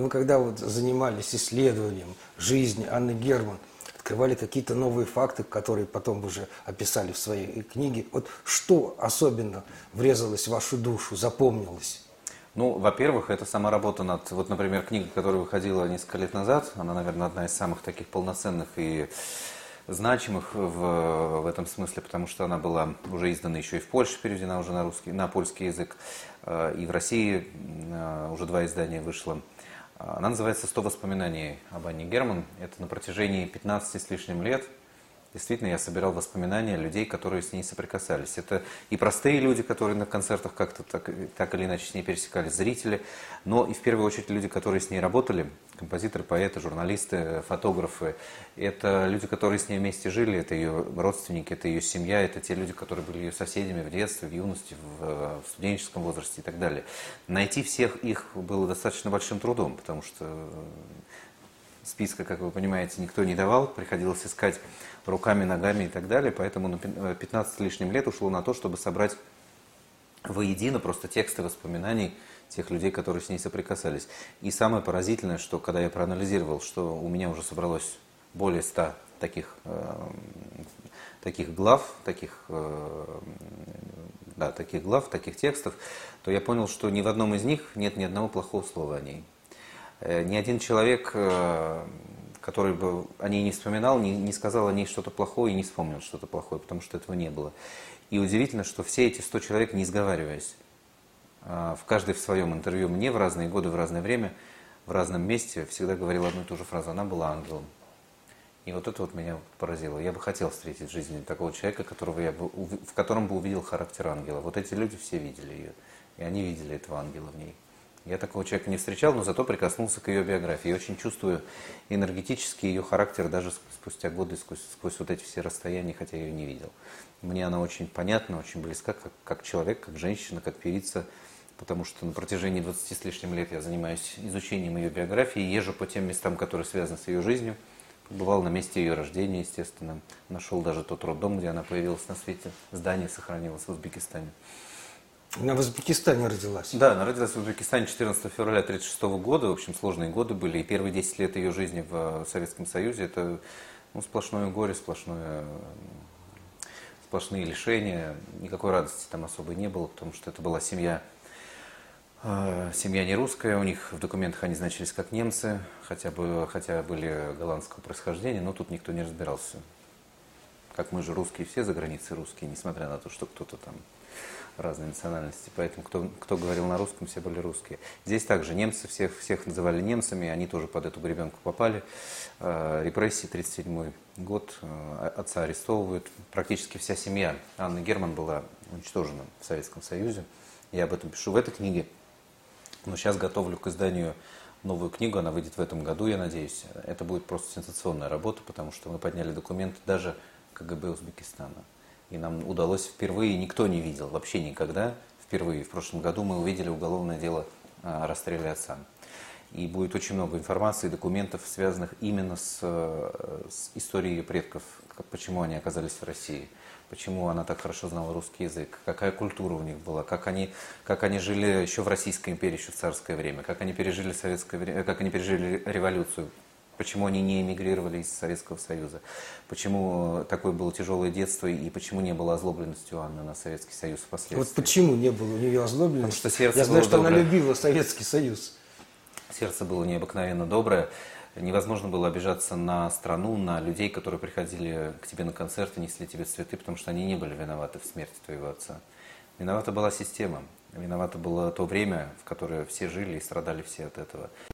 Но вы когда вот занимались исследованием жизни Анны Герман, открывали какие-то новые факты, которые потом уже описали в своей книге. Вот что особенно врезалось в вашу душу, запомнилось? Ну, во-первых, это сама работа над, вот, например, книга, которая выходила несколько лет назад, она, наверное, одна из самых таких полноценных и значимых в, в этом смысле, потому что она была уже издана еще и в Польше, переведена уже на русский, на польский язык, э, и в России э, уже два издания вышло. Она называется «100 воспоминаний об Анне Герман». Это на протяжении 15 с лишним лет – Действительно, я собирал воспоминания людей, которые с ней соприкасались. Это и простые люди, которые на концертах как-то так, так или иначе с ней пересекались, зрители, но и в первую очередь люди, которые с ней работали, композиторы, поэты, журналисты, фотографы. Это люди, которые с ней вместе жили, это ее родственники, это ее семья, это те люди, которые были ее соседями в детстве, в юности, в, в студенческом возрасте и так далее. Найти всех их было достаточно большим трудом, потому что списка, как вы понимаете, никто не давал, приходилось искать руками, ногами и так далее, поэтому 15 лишним лет ушло на то, чтобы собрать воедино просто тексты воспоминаний тех людей, которые с ней соприкасались. И самое поразительное, что когда я проанализировал, что у меня уже собралось более 100 таких, э, таких глав, таких, э, да, таких глав, таких текстов, то я понял, что ни в одном из них нет ни одного плохого слова о ней. Э, ни один человек, э, который бы о ней не вспоминал, не, не сказал о ней что-то плохое и не вспомнил что-то плохое, потому что этого не было. И удивительно, что все эти 100 человек, не сговариваясь, э, в каждой в своем интервью мне в разные годы, в разное время, в разном месте всегда говорил одну и ту же фразу. Она была ангелом. И вот это вот меня поразило. Я бы хотел встретить в жизни такого человека, которого я бы, в котором бы увидел характер ангела. Вот эти люди все видели ее. И они видели этого ангела в ней. Я такого человека не встречал, но зато прикоснулся к ее биографии. И очень чувствую энергетически ее характер даже спустя годы, сквозь, сквозь вот эти все расстояния, хотя я ее не видел. Мне она очень понятна, очень близка, как, как человек, как женщина, как певица, потому что на протяжении 20 с лишним лет я занимаюсь изучением ее биографии, езжу по тем местам, которые связаны с ее жизнью. Бывал на месте ее рождения, естественно. Нашел даже тот роддом, где она появилась на свете. Здание сохранилось в Узбекистане. Она в Узбекистане родилась. Да, она родилась в Узбекистане 14 февраля 1936 года. В общем, сложные годы были. И первые 10 лет ее жизни в Советском Союзе это ну, сплошное горе, сплошное, сплошные лишения. Никакой радости там особой не было, потому что это была семья, э, семья не русская. У них в документах они значились как немцы, хотя, бы, хотя были голландского происхождения, но тут никто не разбирался. Как мы же русские, все за границей русские, несмотря на то, что кто-то там разные национальности, поэтому кто, кто говорил на русском, все были русские. Здесь также немцы, всех, всех называли немцами, они тоже под эту гребенку попали. Э, репрессии, 1937 год, э, отца арестовывают. Практически вся семья Анны Герман была уничтожена в Советском Союзе. Я об этом пишу в этой книге. Но сейчас готовлю к изданию новую книгу, она выйдет в этом году, я надеюсь. Это будет просто сенсационная работа, потому что мы подняли документы даже КГБ Узбекистана. И нам удалось впервые, никто не видел, вообще никогда, впервые в прошлом году мы увидели уголовное дело о расстреле отца. И будет очень много информации, документов, связанных именно с, с историей ее предков, почему они оказались в России, почему она так хорошо знала русский язык, какая культура у них была, как они, как они жили еще в Российской империи, еще в царское время, как они пережили советское время, как они пережили революцию, почему они не эмигрировали из Советского Союза, почему такое было тяжелое детство и почему не было озлобленности у Анны на Советский Союз впоследствии. Вот почему не было у нее озлобленности? Потому что сердце Я знаю, что доброе. она любила Советский Союз. Сердце было необыкновенно доброе. Невозможно было обижаться на страну, на людей, которые приходили к тебе на концерты, несли тебе цветы, потому что они не были виноваты в смерти твоего отца. Виновата была система. Виновато было то время, в которое все жили и страдали все от этого.